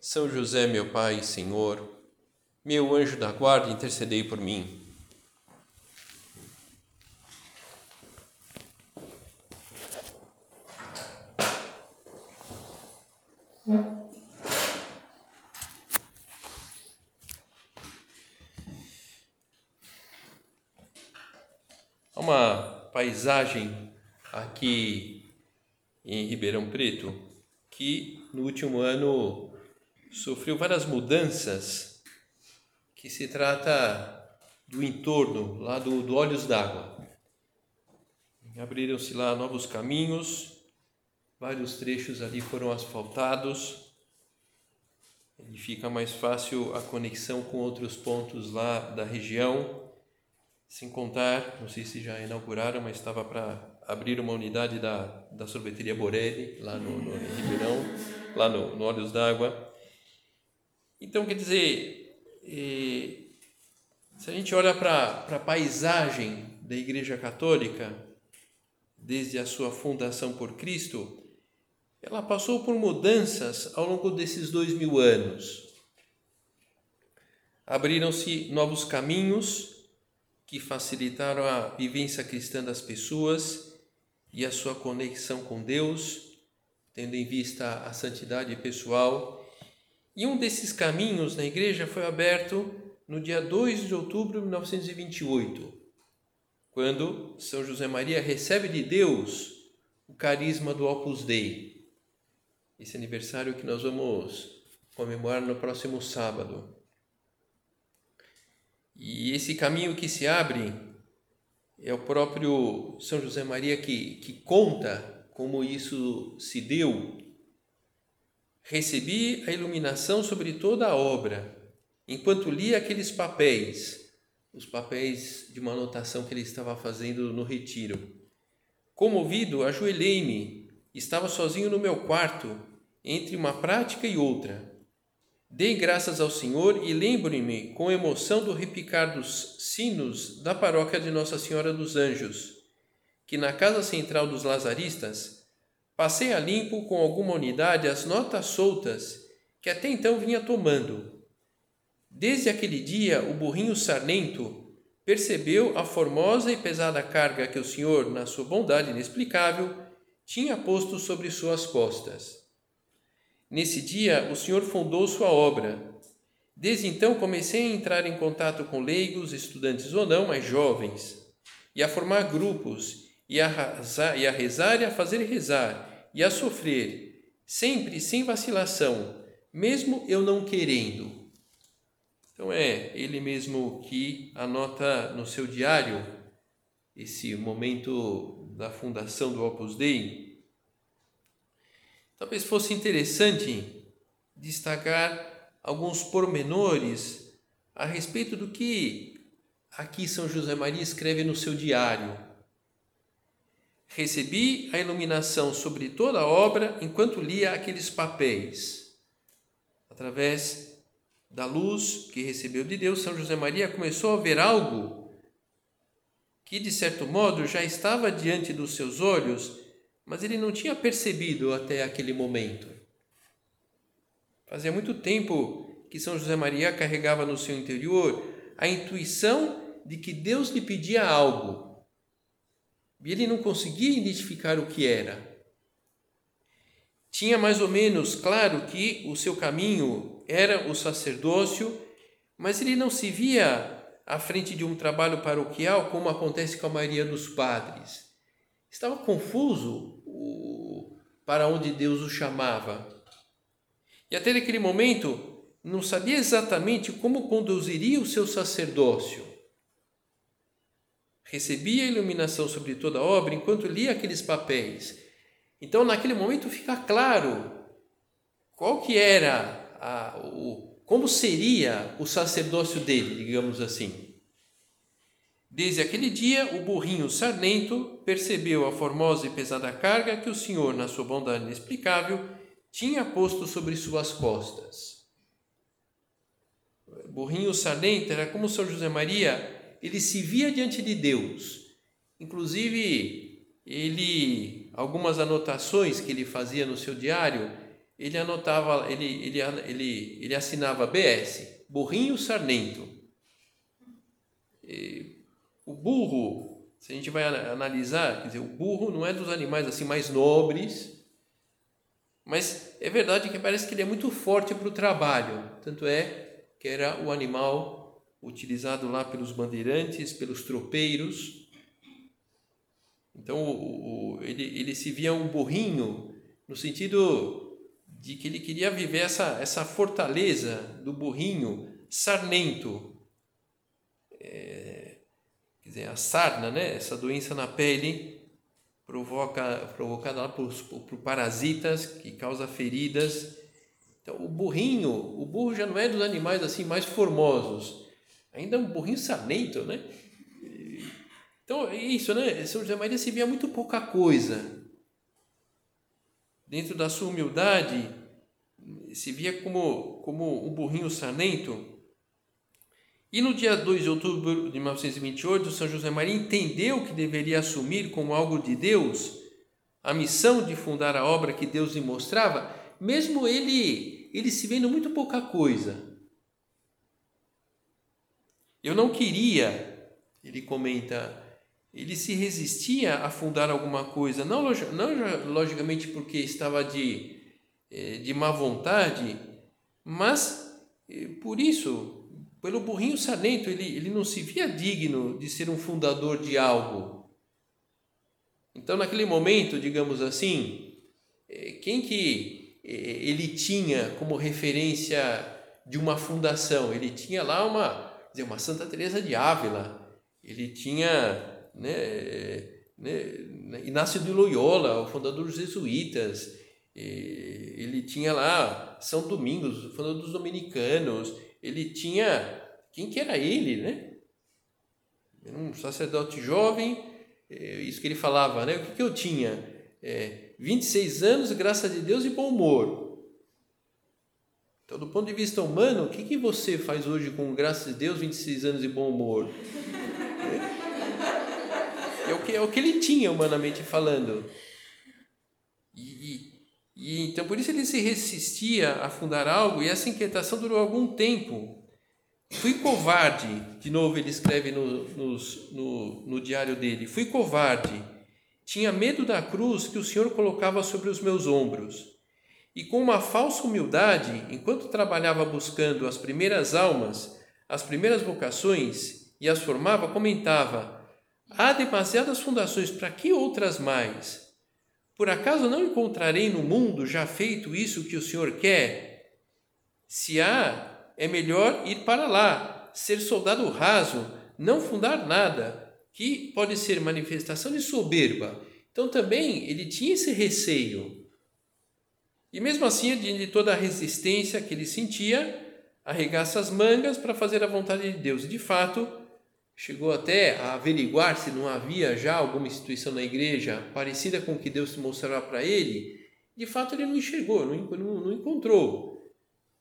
são José, meu Pai e Senhor, meu anjo da guarda, intercedei por mim. Há uma paisagem aqui em Ribeirão Preto que no último ano sofreu várias mudanças que se trata do entorno, lá do, do Olhos d'Água. Abriram-se lá novos caminhos, vários trechos ali foram asfaltados, e fica mais fácil a conexão com outros pontos lá da região, sem contar, não sei se já inauguraram, mas estava para abrir uma unidade da, da sorveteria Borelli, lá no, no Ribeirão, lá no, no Olhos d'Água. Então, quer dizer, se a gente olha para a paisagem da Igreja Católica, desde a sua fundação por Cristo, ela passou por mudanças ao longo desses dois mil anos. Abriram-se novos caminhos que facilitaram a vivência cristã das pessoas e a sua conexão com Deus, tendo em vista a santidade pessoal e um desses caminhos na igreja foi aberto no dia 2 de outubro de 1928, quando São José Maria recebe de Deus o carisma do Opus Dei. Esse aniversário que nós vamos comemorar no próximo sábado. E esse caminho que se abre é o próprio São José Maria que, que conta como isso se deu Recebi a iluminação sobre toda a obra, enquanto lia aqueles papéis, os papéis de uma anotação que ele estava fazendo no retiro. Comovido, ajoelhei-me, estava sozinho no meu quarto, entre uma prática e outra. Dei graças ao Senhor e lembro-me com emoção do repicar dos sinos da paróquia de Nossa Senhora dos Anjos, que na casa central dos Lazaristas Passei a limpo com alguma unidade as notas soltas que até então vinha tomando. Desde aquele dia, o burrinho sarnento percebeu a formosa e pesada carga que o Senhor, na sua bondade inexplicável, tinha posto sobre suas costas. Nesse dia, o Senhor fundou sua obra. Desde então, comecei a entrar em contato com leigos, estudantes ou não, mas jovens, e a formar grupos, e a, rezar, e a rezar e a fazer rezar, e a sofrer, sempre sem vacilação, mesmo eu não querendo. Então é ele mesmo que anota no seu diário esse momento da fundação do Opus Dei. Talvez fosse interessante destacar alguns pormenores a respeito do que aqui São José Maria escreve no seu diário Recebi a iluminação sobre toda a obra enquanto lia aqueles papéis. Através da luz que recebeu de Deus, São José Maria começou a ver algo que, de certo modo, já estava diante dos seus olhos, mas ele não tinha percebido até aquele momento. Fazia muito tempo que São José Maria carregava no seu interior a intuição de que Deus lhe pedia algo e ele não conseguia identificar o que era. Tinha mais ou menos claro que o seu caminho era o sacerdócio, mas ele não se via à frente de um trabalho paroquial como acontece com a maioria dos padres. Estava confuso para onde Deus o chamava. E até naquele momento não sabia exatamente como conduziria o seu sacerdócio. Recebia a iluminação sobre toda a obra enquanto lia aqueles papéis. Então, naquele momento fica claro qual que era a, o, como seria o sacerdócio dele, digamos assim. Desde aquele dia, o burrinho sarnento percebeu a formosa e pesada carga que o Senhor, na sua bondade inexplicável, tinha posto sobre suas costas. Burrinho sarnento era como São José Maria, ele se via diante de Deus. Inclusive, ele algumas anotações que ele fazia no seu diário, ele anotava, ele, ele, ele, ele assinava BS, burrinho sarnento. E o burro, se a gente vai analisar, quer dizer, o burro não é dos animais assim mais nobres, mas é verdade que parece que ele é muito forte para o trabalho. Tanto é que era o animal utilizado lá pelos bandeirantes, pelos tropeiros. Então o, o, ele, ele se via um burrinho no sentido de que ele queria viver essa, essa fortaleza do burrinho sarnento. É, quer dizer, a sarna, né? essa doença na pele provoca, provocada por, por parasitas que causa feridas. Então, o burrinho, o burro já não é dos animais assim mais formosos, ainda é um burrinho sarnento, né? Então, é isso, né? São José Maria se via muito pouca coisa dentro da sua humildade, se via como, como um burrinho sarnento. E no dia 2 de outubro de 1928, São José Maria entendeu que deveria assumir como algo de Deus a missão de fundar a obra que Deus lhe mostrava, mesmo ele, ele se vendo muito pouca coisa. Eu não queria, ele comenta, ele se resistia a fundar alguma coisa, não, não logicamente porque estava de, eh, de má vontade, mas eh, por isso, pelo burrinho sarnento, ele, ele não se via digno de ser um fundador de algo. Então, naquele momento, digamos assim, eh, quem que ele tinha como referência de uma fundação? Ele tinha lá uma, dizer, uma Santa Teresa de Ávila, ele tinha né, né, Inácio de Loyola, o fundador dos jesuítas, ele tinha lá São Domingos, o fundador dos dominicanos, ele tinha, quem que era ele, né? Um sacerdote jovem, é, isso que ele falava, né? O que, que eu tinha? É, 26 anos, graça de Deus e bom humor. Então, do ponto de vista humano, o que, que você faz hoje com graça de Deus, 26 anos e bom humor? É o que, é o que ele tinha, humanamente falando. E, e, então, por isso ele se resistia a fundar algo, e essa inquietação durou algum tempo. Fui covarde, de novo ele escreve no, no, no diário dele: fui covarde, tinha medo da cruz que o Senhor colocava sobre os meus ombros. E com uma falsa humildade, enquanto trabalhava buscando as primeiras almas, as primeiras vocações e as formava, comentava: Há demasiadas fundações, para que outras mais? Por acaso não encontrarei no mundo já feito isso que o Senhor quer? Se há, é melhor ir para lá, ser soldado raso, não fundar nada, que pode ser manifestação de soberba. Então também ele tinha esse receio. E mesmo assim, de toda a resistência que ele sentia, arregaça as mangas para fazer a vontade de Deus. E de fato, chegou até a averiguar se não havia já alguma instituição na igreja parecida com o que Deus mostrava para ele, de fato ele não enxergou, não, não, não encontrou.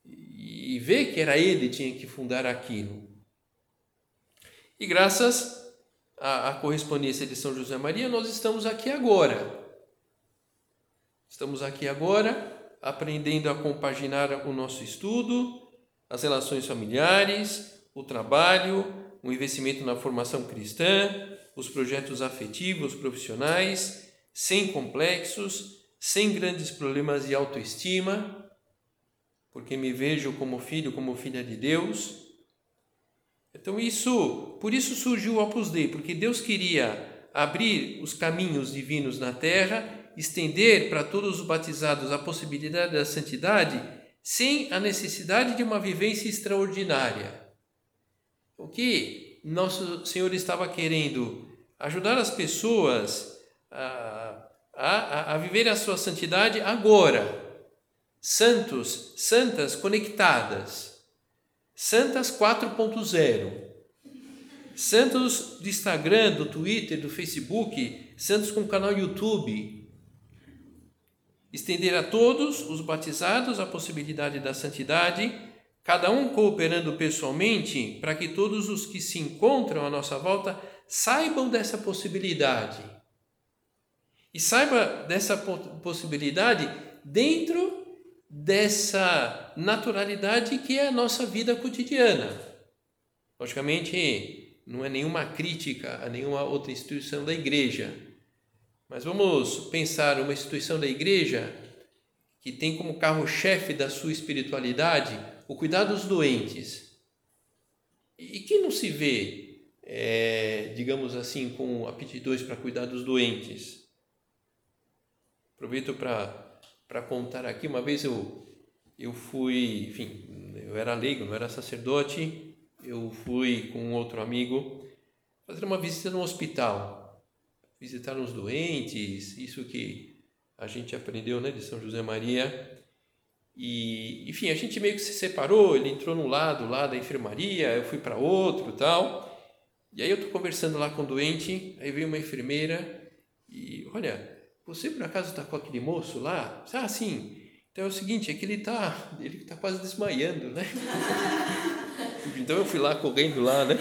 E vê que era ele que tinha que fundar aquilo. E graças à, à correspondência de São José Maria, nós estamos aqui agora. Estamos aqui agora aprendendo a compaginar o nosso estudo, as relações familiares, o trabalho, o investimento na formação cristã, os projetos afetivos, profissionais, sem complexos, sem grandes problemas de autoestima, porque me vejo como filho, como filha de Deus. Então isso, por isso surgiu o Opus Dei, porque Deus queria abrir os caminhos divinos na terra, estender para todos os batizados a possibilidade da santidade, sem a necessidade de uma vivência extraordinária. O que nosso Senhor estava querendo? Ajudar as pessoas a, a, a viver a sua santidade agora, santos, santas conectadas, santas 4.0, santos do Instagram, do Twitter, do Facebook, santos com canal YouTube. Estender a todos os batizados a possibilidade da santidade, cada um cooperando pessoalmente para que todos os que se encontram à nossa volta saibam dessa possibilidade. E saiba dessa possibilidade dentro dessa naturalidade que é a nossa vida cotidiana. Logicamente, não é nenhuma crítica a nenhuma outra instituição da igreja, mas vamos pensar uma instituição da igreja que tem como carro-chefe da sua espiritualidade o cuidado dos doentes. E quem não se vê, é, digamos assim, com aptidões para cuidar dos doentes? Aproveito para contar aqui. Uma vez eu, eu fui, enfim, eu era leigo, não era sacerdote, eu fui com outro amigo fazer uma visita no hospital, visitar os doentes, isso que a gente aprendeu né, de São José Maria. E, enfim, a gente meio que se separou, ele entrou num lado lá da enfermaria, eu fui para outro tal. E aí eu estou conversando lá com o doente, aí veio uma enfermeira e, olha, você por acaso está com aquele moço lá? Ah, sim. Então é o seguinte, é que ele está ele tá quase desmaiando, né? então eu fui lá correndo lá, né?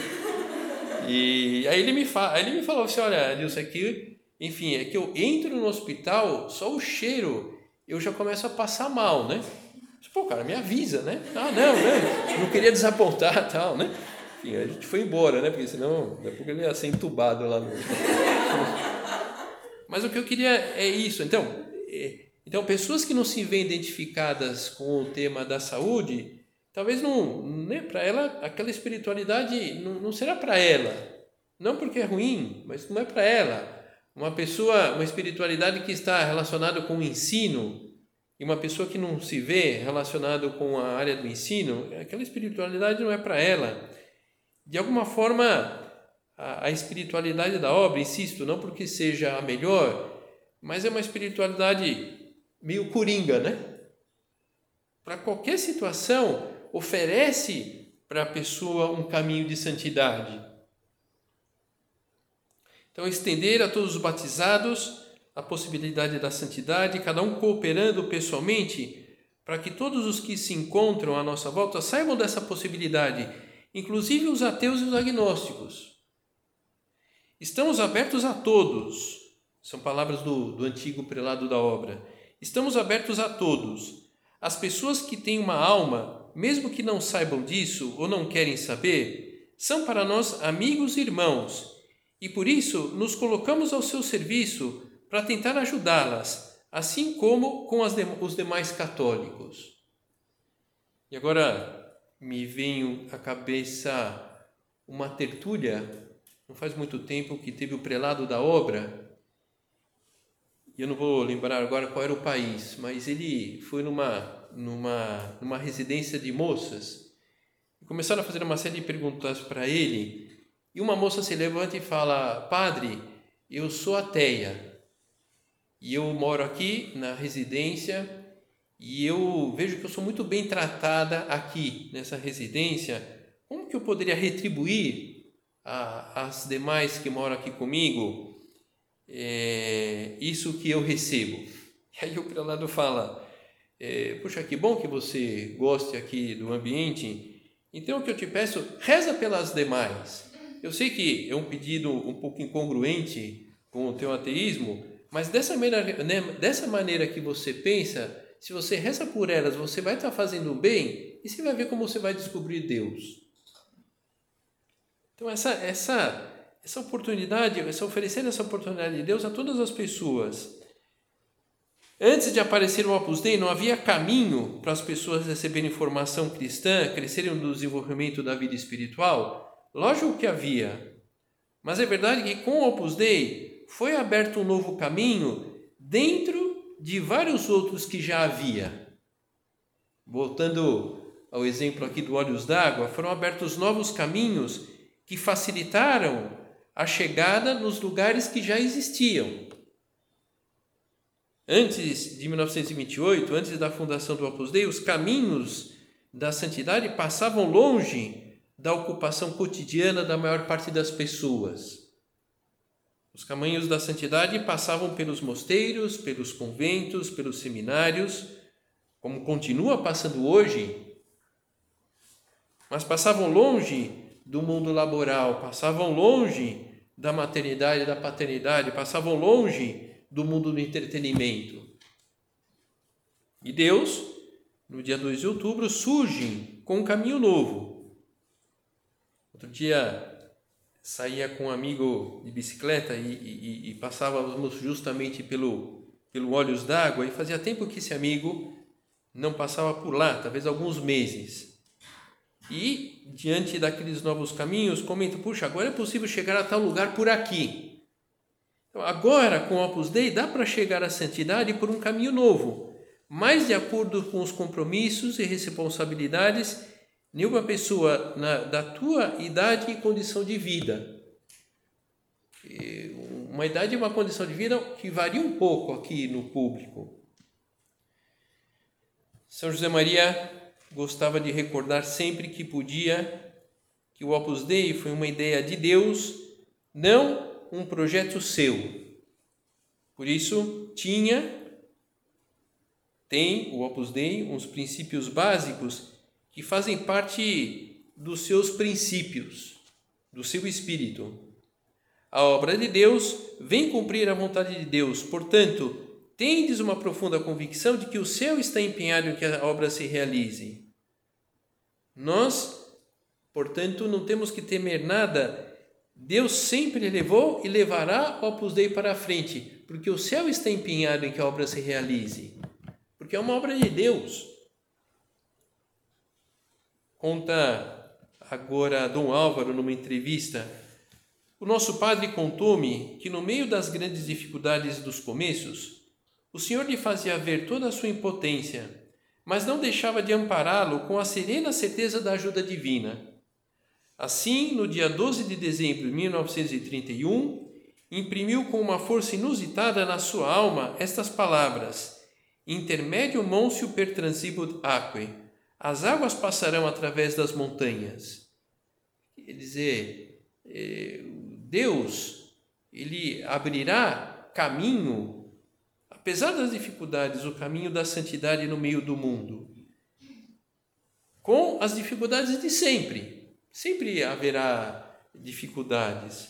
E aí ele me, ele me falou assim, olha, Nilson, aqui, enfim, é que eu entro no hospital, só o cheiro, eu já começo a passar mal, né? Pô, cara, me avisa, né? Ah, não, né? Não queria desapontar tal, né? Enfim, a gente foi embora, né? Porque senão, daqui a pouco ele ia ser entubado lá no... Mas o que eu queria é isso. Então, é, então pessoas que não se veem identificadas com o tema da saúde, talvez não, né, para ela aquela espiritualidade não, não será para ela. Não porque é ruim, mas não é para ela. Uma pessoa, uma espiritualidade que está relacionada com o ensino, e uma pessoa que não se vê relacionado com a área do ensino, aquela espiritualidade não é para ela. De alguma forma, a, a espiritualidade da obra, insisto, não porque seja a melhor, mas é uma espiritualidade meio coringa, né? Para qualquer situação, oferece para a pessoa um caminho de santidade. Então, estender a todos os batizados a possibilidade da santidade, cada um cooperando pessoalmente, para que todos os que se encontram à nossa volta saibam dessa possibilidade, inclusive os ateus e os agnósticos. Estamos abertos a todos. São palavras do, do antigo prelado da obra. Estamos abertos a todos. As pessoas que têm uma alma, mesmo que não saibam disso ou não querem saber, são para nós amigos e irmãos, e por isso nos colocamos ao seu serviço para tentar ajudá-las, assim como com de, os demais católicos. E agora me vem à cabeça uma tertúlia não faz muito tempo que teve o prelado da obra, e eu não vou lembrar agora qual era o país, mas ele foi numa, numa, numa residência de moças, e começaram a fazer uma série de perguntas para ele, e uma moça se levanta e fala: Padre, eu sou ateia, e eu moro aqui na residência, e eu vejo que eu sou muito bem tratada aqui nessa residência, como que eu poderia retribuir as demais que moram aqui comigo é, isso que eu recebo. E aí o prelado fala: é, Puxa, que bom que você goste aqui do ambiente. Então o que eu te peço, reza pelas demais. Eu sei que é um pedido um pouco incongruente com o teu ateísmo, mas dessa maneira, né, dessa maneira que você pensa, se você reza por elas, você vai estar fazendo bem e você vai ver como você vai descobrir Deus. Então, essa, essa, essa oportunidade, essa oferecendo essa oportunidade de Deus a todas as pessoas. Antes de aparecer o Opus Dei, não havia caminho para as pessoas receberem formação cristã, crescerem no desenvolvimento da vida espiritual? Lógico que havia. Mas é verdade que com o Opus Dei foi aberto um novo caminho dentro de vários outros que já havia. Voltando ao exemplo aqui do Olhos d'Água, foram abertos novos caminhos que facilitaram a chegada nos lugares que já existiam. Antes de 1928, antes da fundação do Opus Dei, os caminhos da santidade passavam longe da ocupação cotidiana da maior parte das pessoas. Os caminhos da santidade passavam pelos mosteiros, pelos conventos, pelos seminários, como continua passando hoje, mas passavam longe do mundo laboral, passavam longe da maternidade, da paternidade, passavam longe do mundo do entretenimento. E Deus, no dia 2 de outubro, surge com um caminho novo. Outro dia saía com um amigo de bicicleta e, e, e passávamos justamente pelo, pelo Olhos d'Água e fazia tempo que esse amigo não passava por lá, talvez alguns meses. E, diante daqueles novos caminhos, comenta: puxa, agora é possível chegar a tal lugar por aqui. Agora, com o Opus Dei, dá para chegar à santidade por um caminho novo, mais de acordo com os compromissos e responsabilidades nenhuma pessoa na, da tua idade e condição de vida. Uma idade e uma condição de vida que varia um pouco aqui no público. São José Maria gostava de recordar sempre que podia que o Opus Dei foi uma ideia de Deus, não um projeto seu. Por isso, tinha, tem o Opus Dei uns princípios básicos que fazem parte dos seus princípios, do seu espírito. A obra de Deus vem cumprir a vontade de Deus, portanto, tendes uma profunda convicção de que o céu está empenhado em que a obra se realize. Nós, portanto, não temos que temer nada. Deus sempre levou e levará o Opus Dei para a frente, porque o céu está empenhado em que a obra se realize. Porque é uma obra de Deus. Conta agora Dom Álvaro numa entrevista. O nosso padre contou-me que no meio das grandes dificuldades dos começos, o Senhor lhe fazia ver toda a sua impotência, mas não deixava de ampará-lo com a serena certeza da ajuda divina. Assim, no dia 12 de dezembro de 1931, imprimiu com uma força inusitada na sua alma estas palavras: Intermédio môncio per transibut aquae as águas passarão através das montanhas. Quer dizer, é, Deus, Ele abrirá caminho, apesar das dificuldades, o caminho da santidade no meio do mundo. Com as dificuldades de sempre. Sempre haverá dificuldades.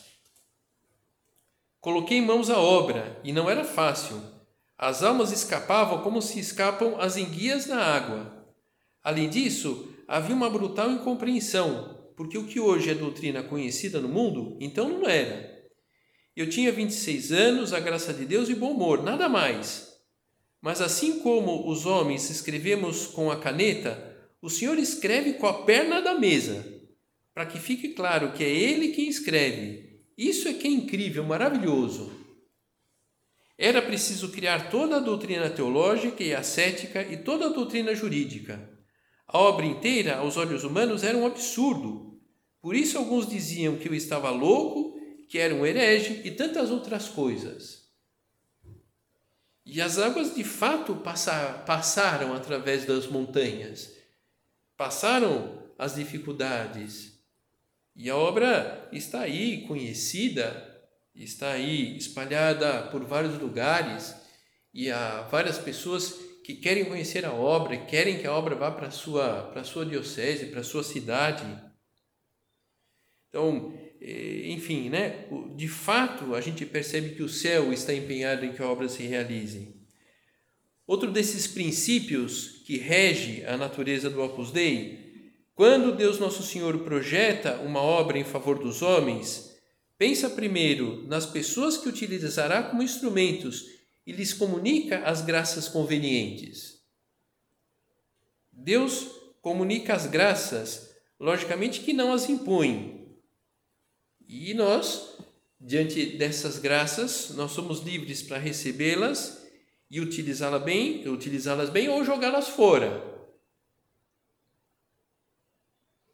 Coloquei mãos a obra, e não era fácil. As almas escapavam como se escapam as enguias na água. Além disso, havia uma brutal incompreensão, porque o que hoje é doutrina conhecida no mundo, então não era. Eu tinha 26 anos, a graça de Deus e bom humor, nada mais. Mas assim como os homens escrevemos com a caneta, o Senhor escreve com a perna da mesa, para que fique claro que é Ele quem escreve. Isso é que é incrível, maravilhoso. Era preciso criar toda a doutrina teológica e ascética e toda a doutrina jurídica. A obra inteira, aos olhos humanos, era um absurdo. Por isso, alguns diziam que eu estava louco, que era um herege e tantas outras coisas. E as águas de fato passaram através das montanhas, passaram as dificuldades. E a obra está aí, conhecida, está aí espalhada por vários lugares, e há várias pessoas que querem conhecer a obra, querem que a obra vá para sua, para sua diocese, para sua cidade. Então, eh, enfim, né? de fato, a gente percebe que o céu está empenhado em que a obra se realize. Outro desses princípios que rege a natureza do Opus Dei, quando Deus Nosso Senhor projeta uma obra em favor dos homens, pensa primeiro nas pessoas que utilizará como instrumentos e lhes comunica as graças convenientes. Deus comunica as graças, logicamente que não as impõe. E nós, diante dessas graças, nós somos livres para recebê-las e utilizá-las bem, utilizá-las bem ou jogá-las fora.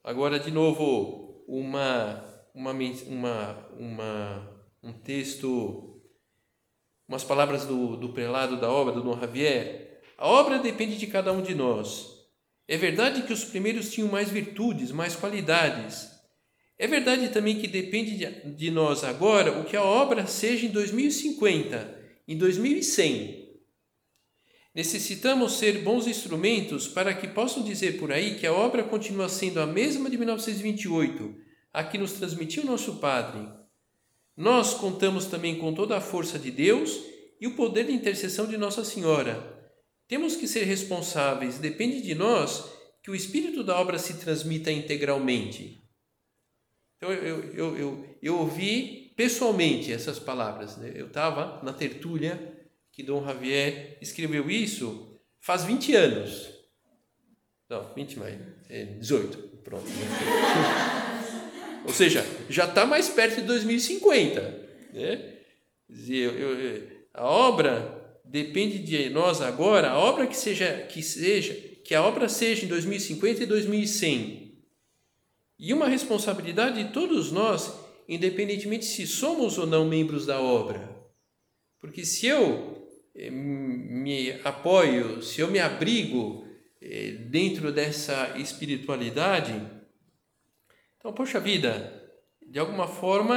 Agora, de novo, uma, uma, uma, uma, um texto umas palavras do, do prelado da obra, do Dom Javier. A obra depende de cada um de nós. É verdade que os primeiros tinham mais virtudes, mais qualidades. É verdade também que depende de, de nós agora o que a obra seja em 2050, em 2100. Necessitamos ser bons instrumentos para que possam dizer por aí que a obra continua sendo a mesma de 1928, a que nos transmitiu nosso Padre. Nós contamos também com toda a força de Deus e o poder de intercessão de Nossa Senhora. Temos que ser responsáveis, depende de nós que o espírito da obra se transmita integralmente. Então, eu, eu, eu, eu ouvi pessoalmente essas palavras. Né? Eu estava na tertúlia que Dom Javier escreveu isso faz 20 anos. Não, 20 mais, é 18, pronto. Ou seja, já está mais perto de 2050. Né? Eu, eu, a obra depende de nós agora, a obra que seja, que seja, que a obra seja em 2050 e 2100. E uma responsabilidade de todos nós, independentemente se somos ou não membros da obra. Porque se eu me apoio, se eu me abrigo eh, dentro dessa espiritualidade, então, poxa vida, de alguma forma,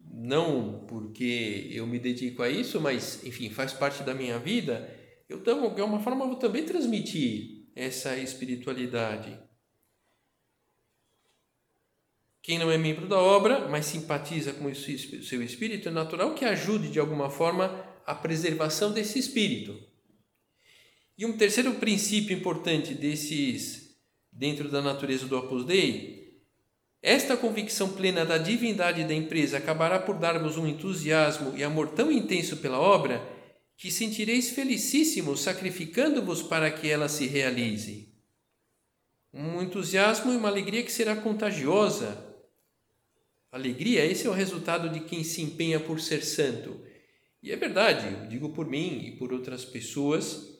não porque eu me dedico a isso, mas, enfim, faz parte da minha vida, eu, de alguma forma, vou também transmitir essa espiritualidade. Quem não é membro da obra, mas simpatiza com o seu espírito, é natural que ajude de alguma forma a preservação desse espírito. E um terceiro princípio importante desses dentro da natureza do Opus Dei, esta convicção plena da divindade da empresa acabará por dar-vos um entusiasmo e amor tão intenso pela obra que sentireis felicíssimos sacrificando-vos para que ela se realize. Um entusiasmo e uma alegria que será contagiosa. Alegria, esse é o resultado de quem se empenha por ser santo e é verdade, eu digo por mim e por outras pessoas,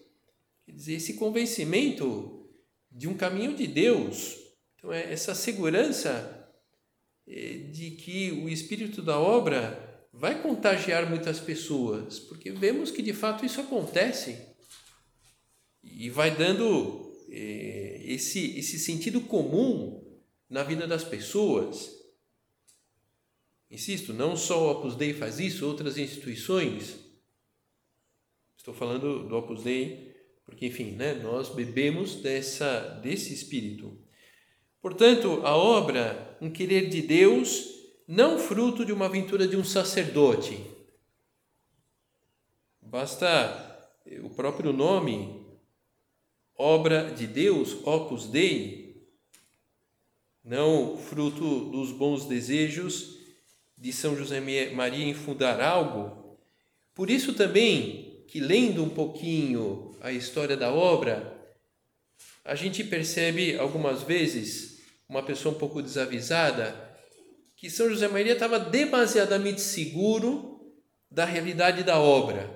quer dizer, esse convencimento de um caminho de Deus, então é essa segurança é, de que o espírito da obra vai contagiar muitas pessoas, porque vemos que de fato isso acontece e vai dando é, esse, esse sentido comum na vida das pessoas. Insisto, não só o Opus Dei faz isso, outras instituições. Estou falando do Opus Dei porque, enfim, né, nós bebemos dessa, desse espírito. Portanto, a obra, um querer de Deus, não fruto de uma aventura de um sacerdote. Basta o próprio nome, obra de Deus, Opus Dei, não fruto dos bons desejos de São José Maria em fundar algo. Por isso também que lendo um pouquinho a história da obra, a gente percebe algumas vezes uma pessoa um pouco desavisada que São José Maria estava demasiadamente seguro da realidade da obra,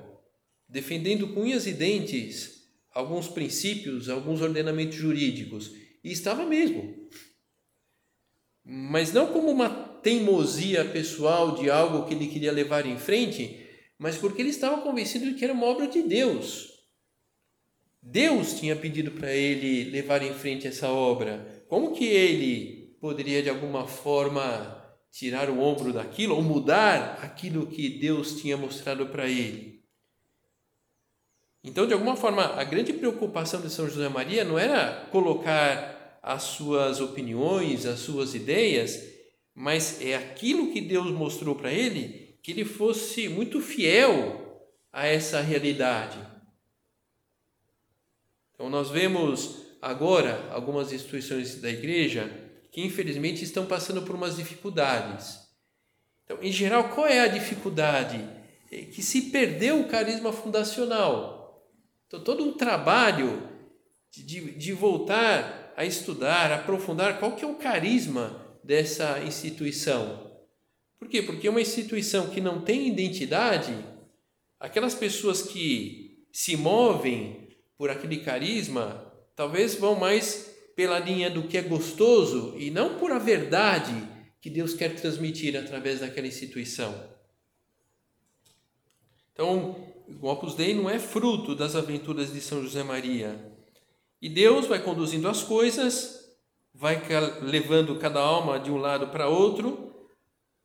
defendendo com unhas e dentes alguns princípios, alguns ordenamentos jurídicos, e estava mesmo. Mas não como uma teimosia pessoal de algo que ele queria levar em frente, mas porque ele estava convencido de que era uma obra de Deus. Deus tinha pedido para ele levar em frente essa obra. Como que ele poderia de alguma forma tirar o ombro daquilo ou mudar aquilo que Deus tinha mostrado para ele? Então, de alguma forma, a grande preocupação de São José Maria não era colocar as suas opiniões, as suas ideias mas é aquilo que Deus mostrou para ele que ele fosse muito fiel a essa realidade. Então, nós vemos agora algumas instituições da igreja que infelizmente estão passando por umas dificuldades. Então, em geral, qual é a dificuldade? É que se perdeu o carisma fundacional. Então, todo um trabalho de, de voltar a estudar, aprofundar qual que é o carisma dessa instituição. Por quê? Porque uma instituição que não tem identidade, aquelas pessoas que se movem por aquele carisma, talvez vão mais pela linha do que é gostoso e não por a verdade que Deus quer transmitir através daquela instituição. Então, o Opus Dei não é fruto das aventuras de São José Maria. E Deus vai conduzindo as coisas, vai levando cada alma de um lado para outro.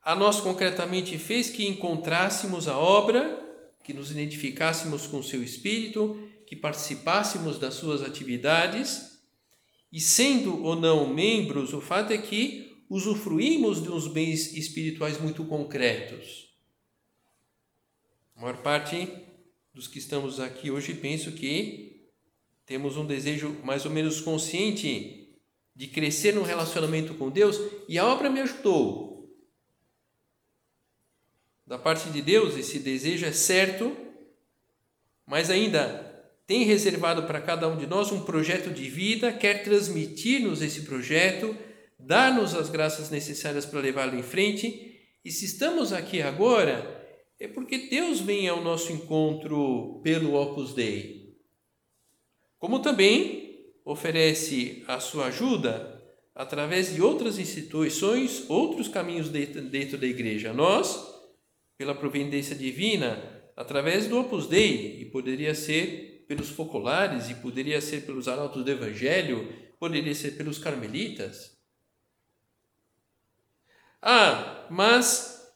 A nós concretamente fez que encontrássemos a obra, que nos identificássemos com seu espírito, que participássemos das suas atividades. E sendo ou não membros, o fato é que usufruímos de uns bens espirituais muito concretos. A maior parte dos que estamos aqui hoje penso que temos um desejo mais ou menos consciente de crescer no relacionamento com Deus e a obra me ajudou. Da parte de Deus, esse desejo é certo, mas ainda tem reservado para cada um de nós um projeto de vida, quer transmitir-nos esse projeto, dar-nos as graças necessárias para levá-lo em frente. E se estamos aqui agora, é porque Deus vem ao nosso encontro pelo Opus Dei. Como também oferece a sua ajuda através de outras instituições, outros caminhos dentro da igreja. Nós, pela providência divina, através do Opus Dei, e poderia ser pelos focolares, e poderia ser pelos arautos do Evangelho, poderia ser pelos carmelitas. Ah, mas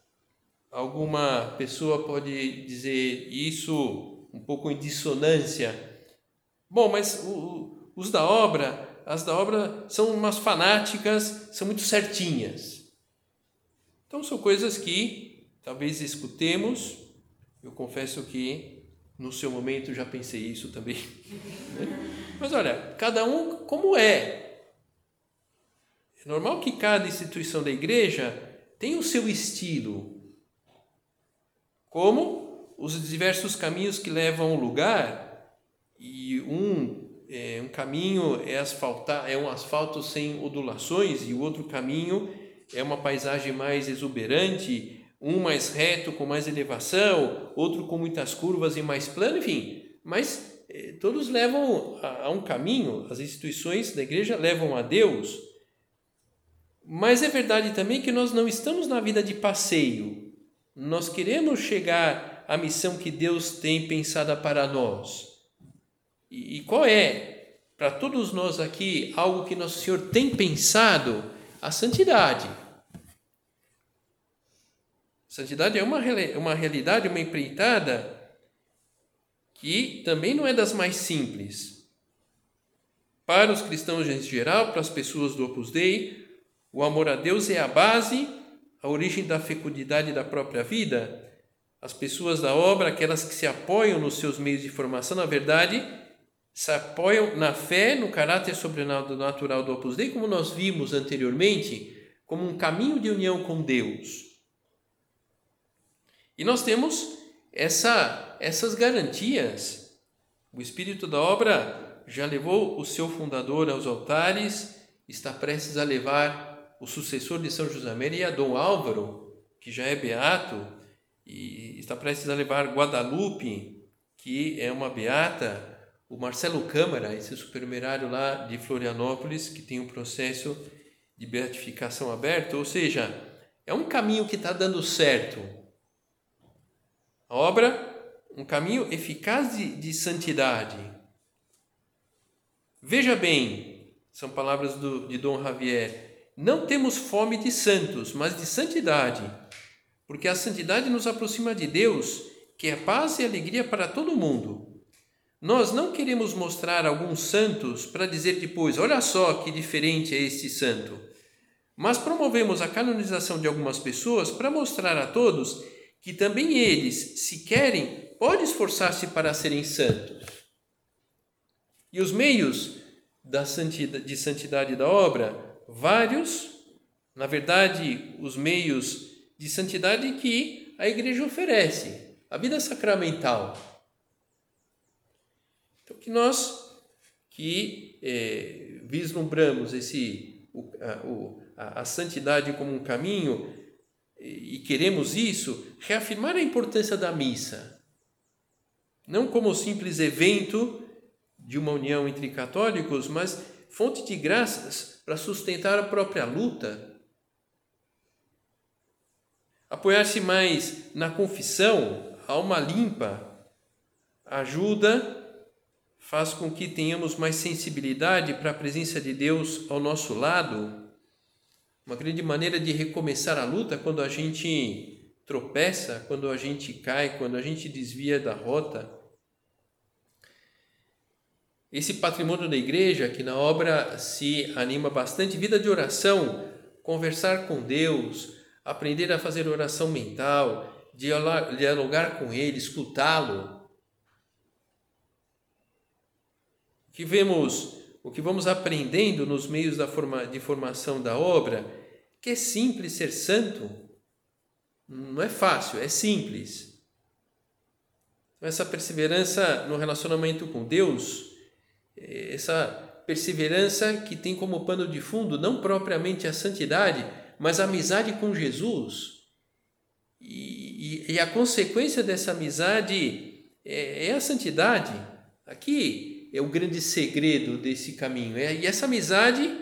alguma pessoa pode dizer isso um pouco em dissonância. Bom, mas o, os da obra, as da obra são umas fanáticas, são muito certinhas. Então são coisas que talvez escutemos. Eu confesso que no seu momento já pensei isso também. Mas olha, cada um como é. É normal que cada instituição da igreja tenha o seu estilo, como os diversos caminhos que levam a um lugar, e um, é, um caminho é, asfaltar, é um asfalto sem ondulações, e o outro caminho é uma paisagem mais exuberante, um mais reto, com mais elevação, outro com muitas curvas e mais plano, enfim. Mas é, todos levam a, a um caminho, as instituições da igreja levam a Deus. Mas é verdade também que nós não estamos na vida de passeio, nós queremos chegar à missão que Deus tem pensada para nós. E, e qual é, para todos nós aqui, algo que Nosso Senhor tem pensado? A santidade. Santidade é uma, uma realidade, uma empreitada que também não é das mais simples. Para os cristãos em geral, para as pessoas do Opus Dei, o amor a Deus é a base a origem da fecundidade da própria vida, as pessoas da obra, aquelas que se apoiam nos seus meios de formação, na verdade, se apoiam na fé, no caráter sobrenatural do Opus Dei, como nós vimos anteriormente, como um caminho de união com Deus. E nós temos essa, essas garantias. O espírito da obra já levou o seu fundador aos altares, está prestes a levar o sucessor de São José Maria, Dom Álvaro, que já é beato e está prestes a levar Guadalupe, que é uma beata, o Marcelo Câmara, esse supernumerário lá de Florianópolis, que tem um processo de beatificação aberto, ou seja, é um caminho que está dando certo. A obra, um caminho eficaz de, de santidade. Veja bem, são palavras do, de Dom Javier, não temos fome de santos, mas de santidade, porque a santidade nos aproxima de Deus, que é paz e alegria para todo mundo. Nós não queremos mostrar alguns santos para dizer depois, olha só que diferente é este santo. Mas promovemos a canonização de algumas pessoas para mostrar a todos que também eles, se querem, podem esforçar-se para serem santos. E os meios da de santidade da obra vários, na verdade, os meios de santidade que a igreja oferece, a vida sacramental. Então, que nós que é, vislumbramos esse, o, a, o, a, a santidade como um caminho e queremos isso, reafirmar a importância da missa, não como simples evento de uma união entre católicos, mas fonte de graças para sustentar a própria luta. Apoiar-se mais na confissão, alma limpa ajuda, faz com que tenhamos mais sensibilidade para a presença de Deus ao nosso lado. Uma grande maneira de recomeçar a luta quando a gente tropeça, quando a gente cai, quando a gente desvia da rota. Esse patrimônio da igreja, que na obra se anima bastante, vida de oração, conversar com Deus, aprender a fazer oração mental, dialogar com Ele, escutá-lo. O que vemos, o que vamos aprendendo nos meios da forma, de formação da obra, que é simples ser santo. Não é fácil, é simples. Essa perseverança no relacionamento com Deus, essa perseverança que tem como pano de fundo não propriamente a santidade, mas a amizade com Jesus. E, e, e a consequência dessa amizade é, é, a santidade. Aqui é o grande segredo desse caminho. É, e essa amizade,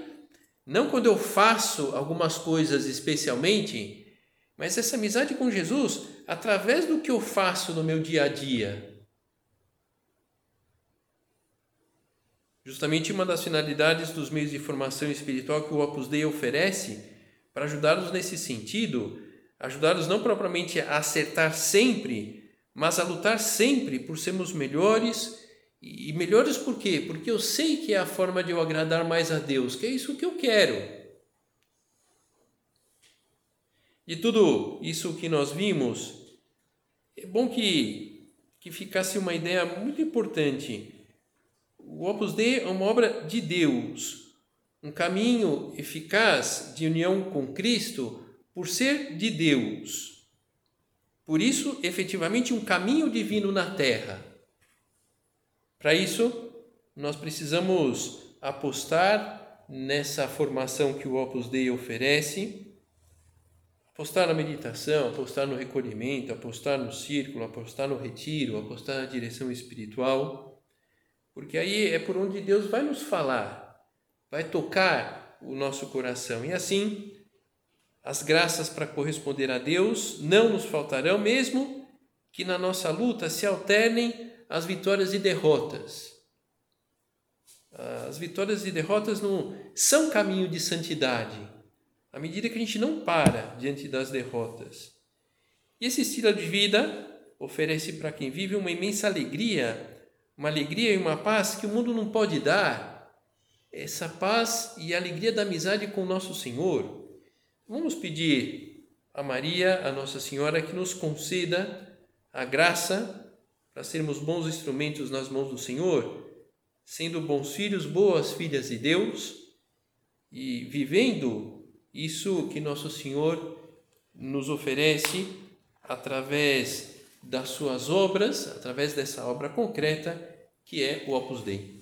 não quando eu faço algumas coisas especialmente, mas essa amizade com Jesus através do que eu faço no meu dia a dia. Justamente uma das finalidades dos meios de formação espiritual que o Opus Dei oferece para ajudá-los nesse sentido, ajudá-los não propriamente a acertar sempre, mas a lutar sempre por sermos melhores. E melhores por quê? Porque eu sei que é a forma de eu agradar mais a Deus, que é isso que eu quero. De tudo isso que nós vimos, é bom que, que ficasse uma ideia muito importante. O Opus Dei é uma obra de Deus, um caminho eficaz de união com Cristo por ser de Deus. Por isso, efetivamente, um caminho divino na terra. Para isso, nós precisamos apostar nessa formação que o Opus Dei oferece, apostar na meditação, apostar no recolhimento, apostar no círculo, apostar no retiro, apostar na direção espiritual, porque aí é por onde Deus vai nos falar vai tocar o nosso coração. E assim, as graças para corresponder a Deus não nos faltarão, mesmo que na nossa luta se alternem as vitórias e derrotas. As vitórias e derrotas não são caminho de santidade, à medida que a gente não para diante das derrotas. E esse estilo de vida oferece para quem vive uma imensa alegria, uma alegria e uma paz que o mundo não pode dar essa paz e alegria da amizade com nosso Senhor. Vamos pedir a Maria, a Nossa Senhora, que nos conceda a graça para sermos bons instrumentos nas mãos do Senhor, sendo bons filhos, boas filhas de Deus e vivendo isso que nosso Senhor nos oferece através das suas obras, através dessa obra concreta que é o Opus Dei.